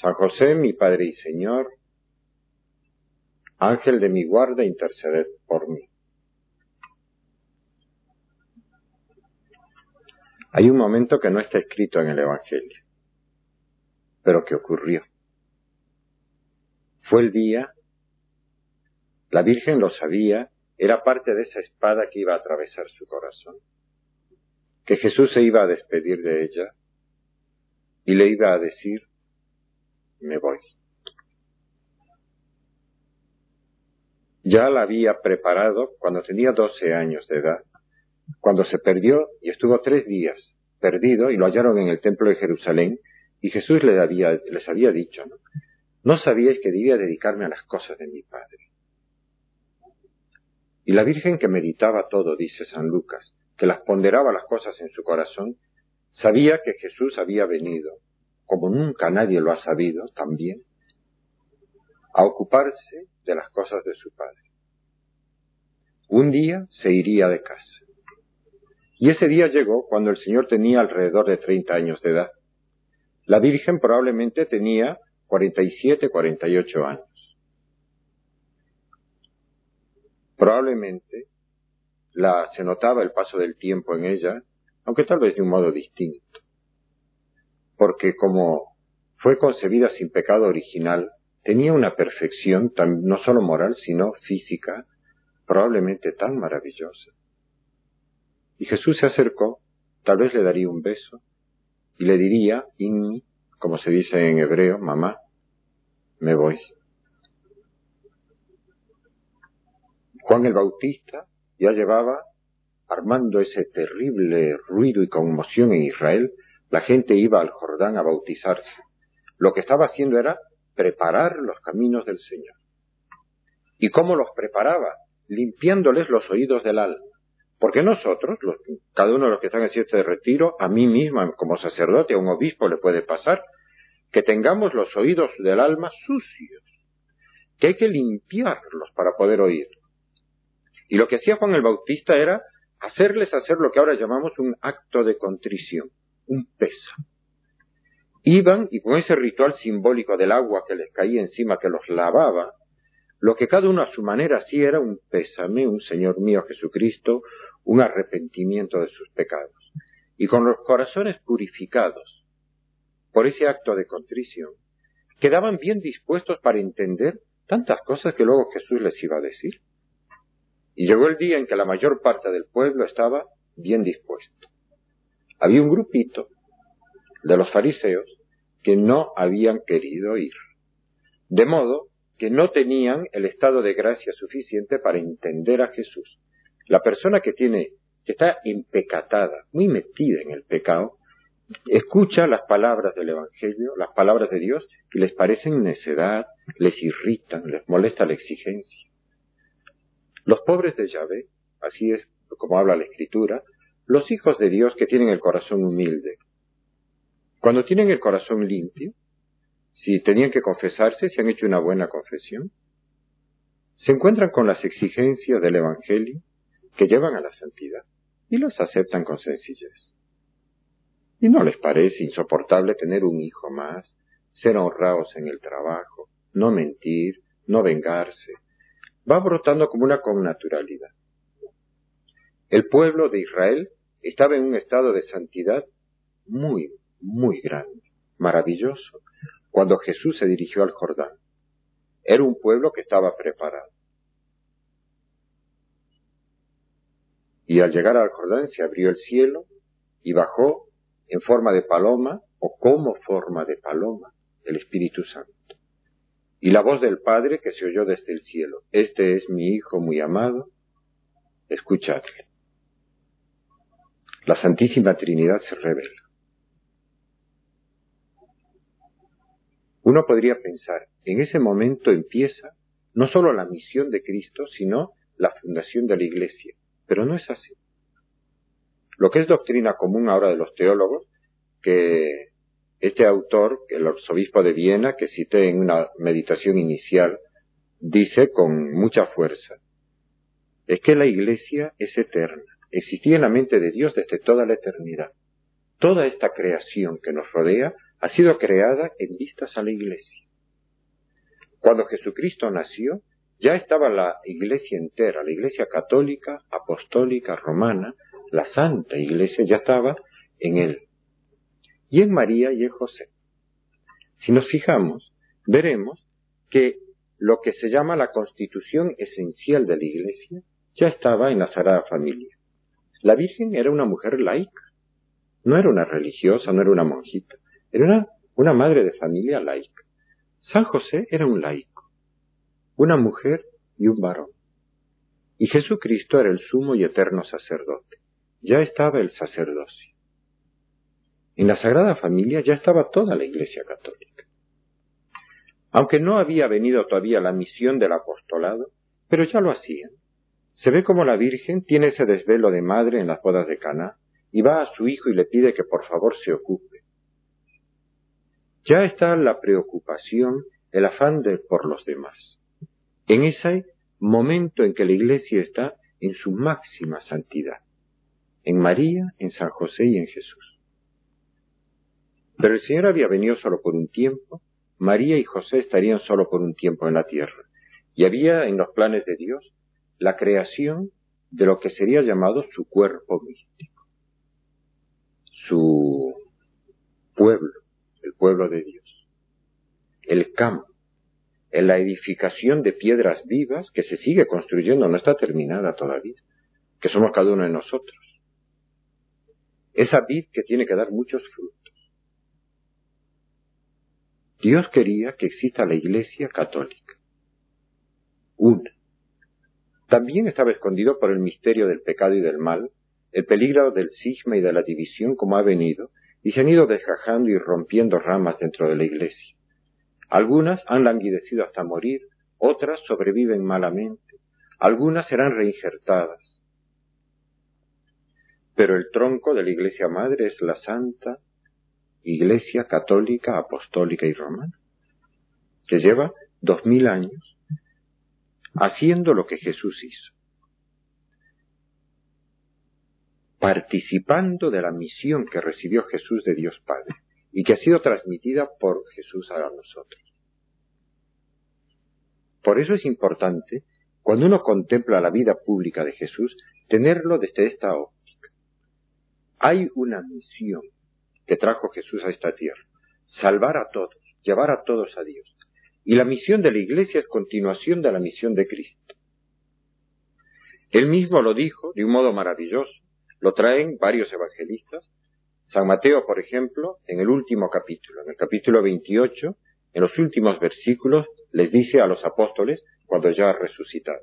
San José, mi Padre y Señor, Ángel de mi guarda, interceded por mí. Hay un momento que no está escrito en el Evangelio, pero que ocurrió. Fue el día, la Virgen lo sabía, era parte de esa espada que iba a atravesar su corazón, que Jesús se iba a despedir de ella y le iba a decir, me voy. Ya la había preparado cuando tenía doce años de edad, cuando se perdió y estuvo tres días perdido y lo hallaron en el templo de Jerusalén y Jesús les había, les había dicho, ¿no? no sabíais que debía dedicarme a las cosas de mi Padre. Y la Virgen que meditaba todo, dice San Lucas, que las ponderaba las cosas en su corazón, sabía que Jesús había venido, como nunca nadie lo ha sabido también, a ocuparse de las cosas de su Padre. Un día se iría de casa. Y ese día llegó cuando el Señor tenía alrededor de 30 años de edad. La Virgen probablemente tenía 47, 48 años. Probablemente la, se notaba el paso del tiempo en ella, aunque tal vez de un modo distinto. Porque como fue concebida sin pecado original, tenía una perfección no solo moral, sino física, probablemente tan maravillosa. Y Jesús se acercó, tal vez le daría un beso, y le diría, inni, como se dice en hebreo, mamá, me voy. Juan el Bautista ya llevaba armando ese terrible ruido y conmoción en Israel, la gente iba al Jordán a bautizarse. Lo que estaba haciendo era preparar los caminos del Señor. ¿Y cómo los preparaba? Limpiándoles los oídos del alma. Porque nosotros, cada uno de los que están en de retiro, a mí misma como sacerdote, a un obispo le puede pasar, que tengamos los oídos del alma sucios, que hay que limpiarlos para poder oír. Y lo que hacía Juan el Bautista era hacerles hacer lo que ahora llamamos un acto de contrición, un peso. Iban y con ese ritual simbólico del agua que les caía encima, que los lavaba, lo que cada uno a su manera hacía era un pésame, un Señor mío Jesucristo, un arrepentimiento de sus pecados. Y con los corazones purificados por ese acto de contrición, quedaban bien dispuestos para entender tantas cosas que luego Jesús les iba a decir. Y llegó el día en que la mayor parte del pueblo estaba bien dispuesto. Había un grupito de los fariseos que no habían querido ir. De modo que no tenían el estado de gracia suficiente para entender a Jesús. La persona que tiene, que está empecatada, muy metida en el pecado, escucha las palabras del Evangelio, las palabras de Dios, y les parecen necedad, les irritan, les molesta la exigencia. Los pobres de Yahvé, así es como habla la Escritura, los hijos de Dios que tienen el corazón humilde. Cuando tienen el corazón limpio, si tenían que confesarse, si han hecho una buena confesión, se encuentran con las exigencias del Evangelio que llevan a la santidad y los aceptan con sencillez. Y no les parece insoportable tener un hijo más, ser honrados en el trabajo, no mentir, no vengarse, va brotando como una connaturalidad. El pueblo de Israel estaba en un estado de santidad muy, muy grande, maravilloso, cuando Jesús se dirigió al Jordán. Era un pueblo que estaba preparado. Y al llegar al Jordán se abrió el cielo y bajó en forma de paloma o como forma de paloma el Espíritu Santo. Y la voz del Padre que se oyó desde el cielo, Este es mi Hijo muy amado, escuchadle. La Santísima Trinidad se revela. Uno podría pensar, en ese momento empieza no solo la misión de Cristo, sino la fundación de la Iglesia. Pero no es así. Lo que es doctrina común ahora de los teólogos, que este autor, el arzobispo de Viena, que cité en una meditación inicial, dice con mucha fuerza, es que la Iglesia es eterna, existía en la mente de Dios desde toda la eternidad. Toda esta creación que nos rodea ha sido creada en vistas a la Iglesia. Cuando Jesucristo nació, ya estaba la Iglesia entera, la Iglesia católica, apostólica, romana, la Santa Iglesia ya estaba en Él. Y en María y en José. Si nos fijamos, veremos que lo que se llama la constitución esencial de la Iglesia ya estaba en la Sagrada Familia. La Virgen era una mujer laica, no era una religiosa, no era una monjita, era una, madre de familia laica. San José era un laico, una mujer y un varón. Y Jesucristo era el sumo y eterno sacerdote. Ya estaba el sacerdocio. En la Sagrada Familia ya estaba toda la Iglesia Católica. Aunque no había venido todavía la misión del apostolado, pero ya lo hacían. Se ve como la Virgen tiene ese desvelo de madre en las bodas de Cana y va a su hijo y le pide que por favor se ocupe. Ya está la preocupación, el afán de por los demás. En ese momento en que la Iglesia está en su máxima santidad, en María, en San José y en Jesús. Pero el Señor había venido solo por un tiempo María y José estarían solo por un tiempo en la tierra. Y había en los planes de Dios la creación de lo que sería llamado su cuerpo místico, su pueblo, el pueblo de Dios, el campo, en la edificación de piedras vivas que se sigue construyendo, no está terminada todavía, que somos cada uno de nosotros. Esa vid que tiene que dar muchos frutos. Dios quería que exista la Iglesia católica. Una. También estaba escondido por el misterio del pecado y del mal, el peligro del cisma y de la división como ha venido, y se han ido desgajando y rompiendo ramas dentro de la Iglesia. Algunas han languidecido hasta morir, otras sobreviven malamente, algunas serán reinjertadas. Pero el tronco de la Iglesia Madre es la Santa Iglesia católica, apostólica y romana, que lleva dos mil años haciendo lo que Jesús hizo, participando de la misión que recibió Jesús de Dios Padre y que ha sido transmitida por Jesús a nosotros. Por eso es importante, cuando uno contempla la vida pública de Jesús, tenerlo desde esta óptica. Hay una misión que trajo Jesús a esta tierra. Salvar a todos, llevar a todos a Dios. Y la misión de la Iglesia es continuación de la misión de Cristo. Él mismo lo dijo de un modo maravilloso. Lo traen varios evangelistas. San Mateo, por ejemplo, en el último capítulo, en el capítulo 28, en los últimos versículos, les dice a los apóstoles, cuando ya ha resucitado,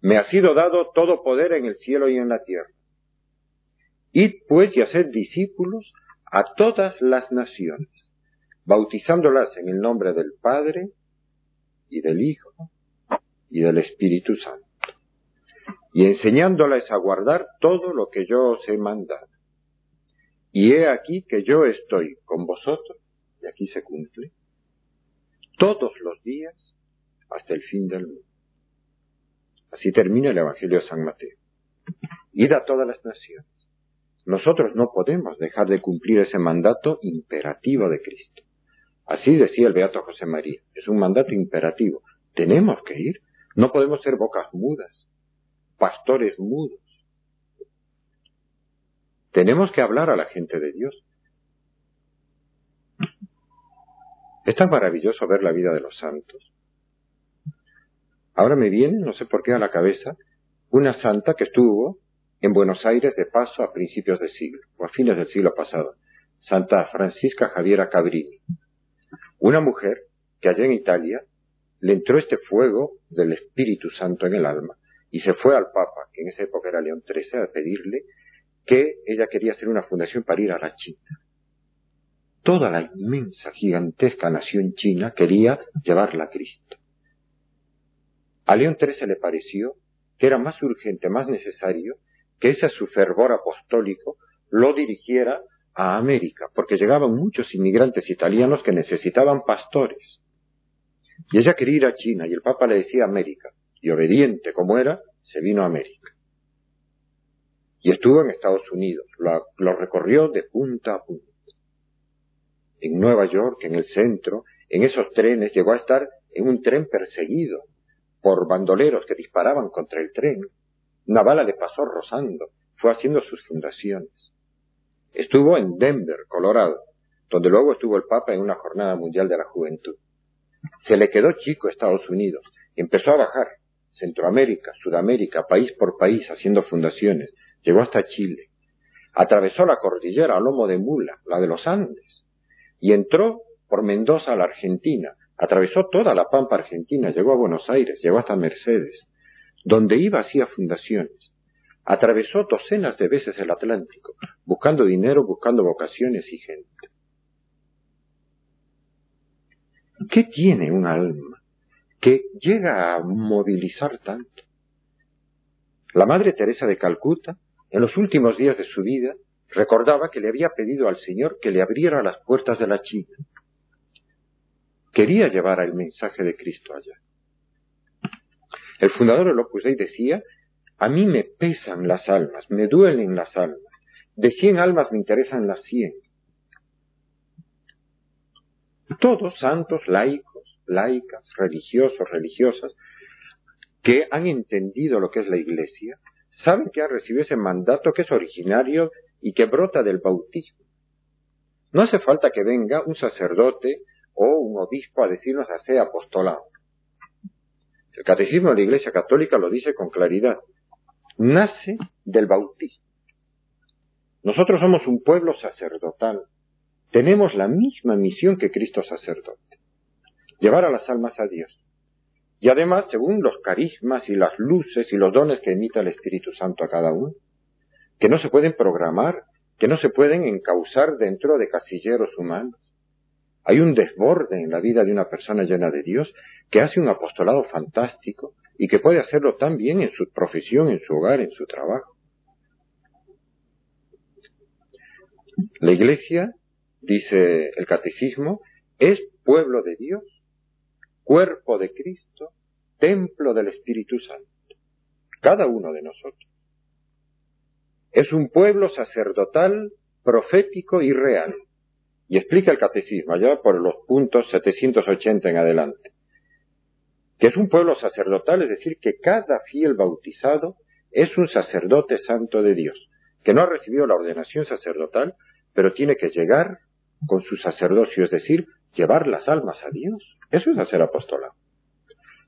Me ha sido dado todo poder en el cielo y en la tierra. Id pues y haced discípulos a todas las naciones, bautizándolas en el nombre del Padre y del Hijo y del Espíritu Santo, y enseñándolas a guardar todo lo que yo os he mandado. Y he aquí que yo estoy con vosotros, y aquí se cumple, todos los días hasta el fin del mundo. Así termina el Evangelio de San Mateo. Id a todas las naciones nosotros no podemos dejar de cumplir ese mandato imperativo de Cristo. Así decía el Beato José María. Es un mandato imperativo. Tenemos que ir. No podemos ser bocas mudas, pastores mudos. Tenemos que hablar a la gente de Dios. Es tan maravilloso ver la vida de los santos. Ahora me viene, no sé por qué, a la cabeza una santa que estuvo en Buenos Aires de paso a principios de siglo, o a fines del siglo pasado, Santa Francisca Javiera Cabrini, una mujer que allá en Italia le entró este fuego del Espíritu Santo en el alma y se fue al Papa, que en esa época era León XIII, a pedirle que ella quería hacer una fundación para ir a la China. toda la inmensa, gigantesca nación china quería llevarla a Cristo. A León XIII le pareció que era más urgente, más necesario, que ese su fervor apostólico lo dirigiera a América, porque llegaban muchos inmigrantes italianos que necesitaban pastores. Y ella quería ir a China y el Papa le decía América, y obediente como era, se vino a América. Y estuvo en Estados Unidos, lo, recorrió de punta a punta. En Nueva York, en el centro, en esos trenes, llegó a estar en un tren perseguido por bandoleros que disparaban contra el tren. Una bala le pasó rozando, fue haciendo sus fundaciones. Estuvo en Denver, Colorado, donde luego estuvo el Papa en una jornada mundial de la juventud. Se le quedó chico Estados Unidos empezó a bajar. Centroamérica, Sudamérica, país por país, haciendo fundaciones. Llegó hasta Chile. Atravesó la cordillera a lomo de mula, la de los Andes, y entró por Mendoza a la Argentina. Atravesó toda la pampa argentina, llegó a Buenos Aires, llegó hasta Mercedes. Donde iba hacía fundaciones. Atravesó docenas de veces el Atlántico, buscando dinero, buscando vocaciones y gente. ¿Qué tiene un alma que llega a movilizar tanto? La Madre Teresa de Calcuta, en los últimos días de su vida, recordaba que le había pedido al Señor que le abriera las puertas de la China. Quería llevar el mensaje de Cristo allá. El fundador del Opus Dei decía, a mí me pesan las almas, me duelen las almas. De cien almas me interesan las cien. Todos santos, laicos, laicas, religiosos, religiosas, que han entendido lo que es la Iglesia, saben que ha recibido ese mandato que es originario y que brota del bautismo. No hace falta que venga un sacerdote o un obispo a decirnos a ser apostolado. El catecismo de la Iglesia Católica lo dice con claridad. Nace del bautismo. Nosotros somos un pueblo sacerdotal. Tenemos la misma misión que Cristo sacerdote. Llevar a las almas a Dios. Y además, según los carismas y las luces y los dones que emita el Espíritu Santo a cada uno, que no se pueden programar, que no se pueden encauzar dentro de casilleros humanos. Hay un desborde en la vida de una persona llena de Dios que hace un apostolado fantástico y que puede hacerlo también en su profesión, en su hogar, en su trabajo. La Iglesia, dice el Catecismo, es pueblo de Dios, cuerpo de Cristo, templo del Espíritu Santo. Cada uno de nosotros. Es un pueblo sacerdotal, profético y real. Y explica el catecismo allá por los puntos 780 en adelante. Que es un pueblo sacerdotal, es decir, que cada fiel bautizado es un sacerdote santo de Dios, que no ha recibido la ordenación sacerdotal, pero tiene que llegar con su sacerdocio, es decir, llevar las almas a Dios. Eso es hacer apostolado.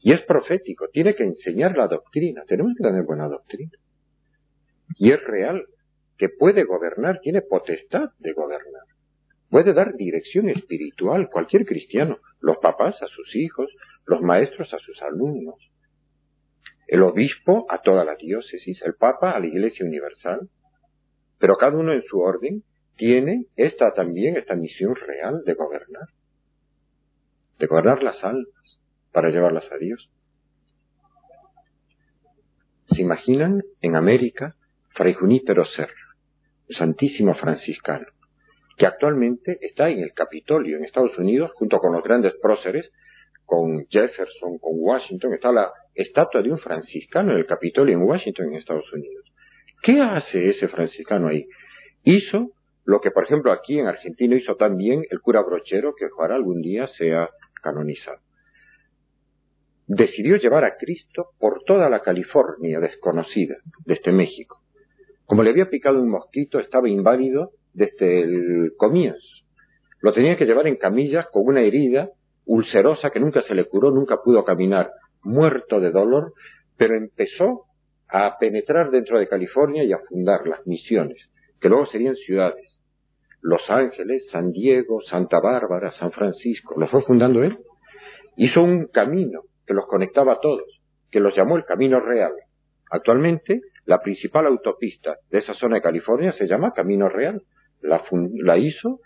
Y es profético, tiene que enseñar la doctrina. Tenemos que tener buena doctrina y es real, que puede gobernar, tiene potestad de gobernar. Puede dar dirección espiritual cualquier cristiano, los papás a sus hijos, los maestros a sus alumnos, el obispo a toda la diócesis, el papa a la Iglesia Universal, pero cada uno en su orden tiene esta también, esta misión real de gobernar, de gobernar las almas para llevarlas a Dios. ¿Se imaginan en América Fray Junípero Serra, santísimo franciscano, que actualmente está en el Capitolio en Estados Unidos junto con los grandes próceres, con Jefferson, con Washington, está la estatua de un franciscano en el Capitolio en Washington en Estados Unidos. ¿Qué hace ese franciscano ahí? Hizo lo que, por ejemplo, aquí en Argentina hizo también el cura brochero, que ojalá algún día sea canonizado. Decidió llevar a Cristo por toda la California desconocida, desde México. Como le había picado un mosquito, estaba inválido desde el comienzo. Lo tenía que llevar en camillas con una herida ulcerosa que nunca se le curó, nunca pudo caminar, muerto de dolor, pero empezó a penetrar dentro de California y a fundar las misiones, que luego serían ciudades. Los Ángeles, San Diego, Santa Bárbara, San Francisco, los fue fundando él. Hizo un camino que los conectaba a todos, que los llamó el Camino Real. Actualmente la principal autopista de esa zona de California se llama Camino Real. La, hizo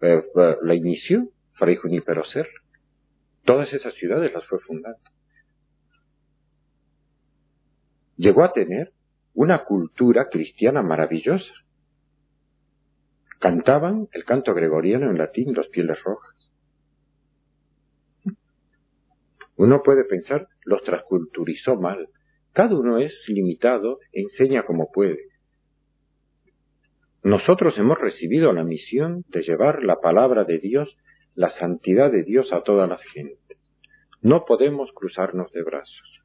eh, eh, la inició Fray Junípero Serra. Todas esas ciudades las fue fundando. Llegó a tener una cultura cristiana maravillosa. Cantaban el canto gregoriano en latín, los pieles rojas. Uno puede pensar, los transculturizó mal. Cada uno es limitado, enseña como puede. Nosotros hemos recibido la misión de llevar la palabra de Dios, la santidad de Dios a toda la gente. No podemos cruzarnos de brazos.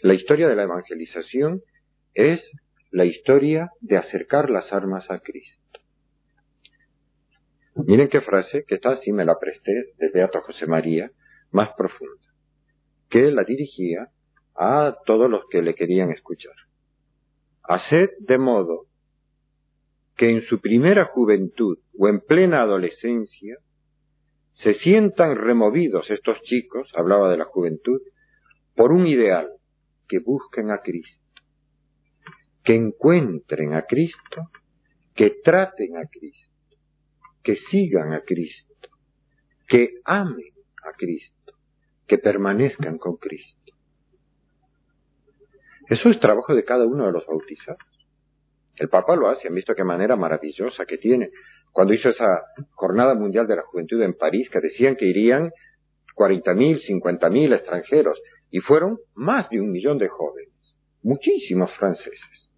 La historia de la evangelización es la historia de acercar las armas a Cristo. Miren qué frase, que está así, me la presté de Beato José María, más profunda, que la dirigía a todos los que le querían escuchar. Haced de modo que en su primera juventud o en plena adolescencia se sientan removidos estos chicos, hablaba de la juventud, por un ideal, que busquen a Cristo, que encuentren a Cristo, que traten a Cristo, que sigan a Cristo, que amen a Cristo, que permanezcan con Cristo. Eso es trabajo de cada uno de los bautizados. El Papa lo hace, han visto qué manera maravillosa que tiene. Cuando hizo esa Jornada Mundial de la Juventud en París, que decían que irían 40.000, 50.000 extranjeros, y fueron más de un millón de jóvenes, muchísimos franceses.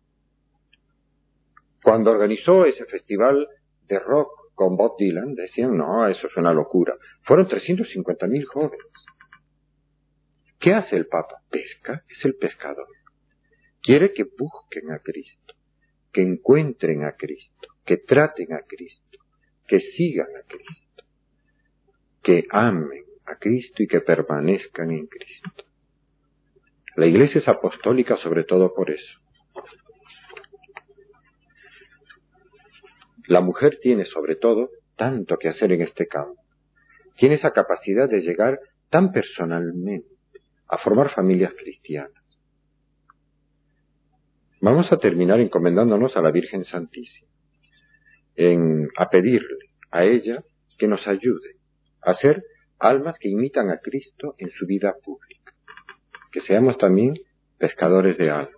Cuando organizó ese festival de rock con Bob Dylan, decían, no, eso es una locura. Fueron 350.000 jóvenes. ¿Qué hace el Papa? Pesca, es el pescador. Quiere que busquen a Cristo, que encuentren a Cristo, que traten a Cristo, que sigan a Cristo, que amen a Cristo y que permanezcan en Cristo. La Iglesia es apostólica sobre todo por eso. La mujer tiene sobre todo tanto que hacer en este campo. Tiene esa capacidad de llegar tan personalmente a formar familias cristianas. Vamos a terminar encomendándonos a la Virgen Santísima, en, a pedirle a ella que nos ayude a ser almas que imitan a Cristo en su vida pública, que seamos también pescadores de almas.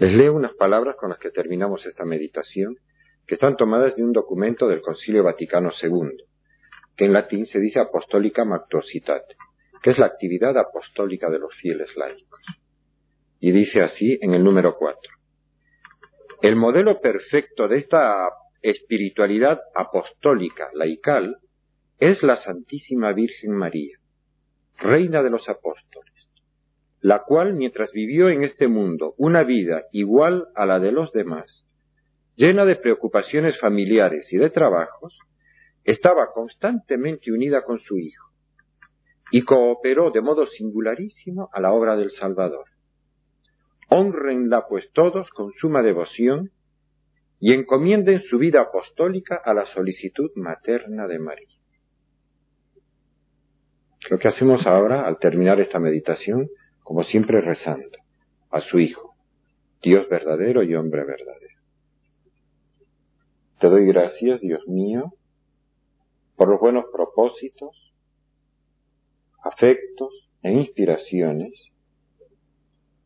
Les leo unas palabras con las que terminamos esta meditación, que están tomadas de un documento del Concilio Vaticano II, que en latín se dice Apostólica Mactositate, que es la actividad apostólica de los fieles laicos y dice así en el número 4. El modelo perfecto de esta espiritualidad apostólica laical es la Santísima Virgen María, Reina de los Apóstoles, la cual mientras vivió en este mundo una vida igual a la de los demás, llena de preocupaciones familiares y de trabajos, estaba constantemente unida con su Hijo y cooperó de modo singularísimo a la obra del Salvador. Honrenla pues todos con suma devoción y encomienden su vida apostólica a la solicitud materna de María. Lo que hacemos ahora al terminar esta meditación, como siempre rezando, a su Hijo, Dios verdadero y hombre verdadero. Te doy gracias, Dios mío, por los buenos propósitos, afectos e inspiraciones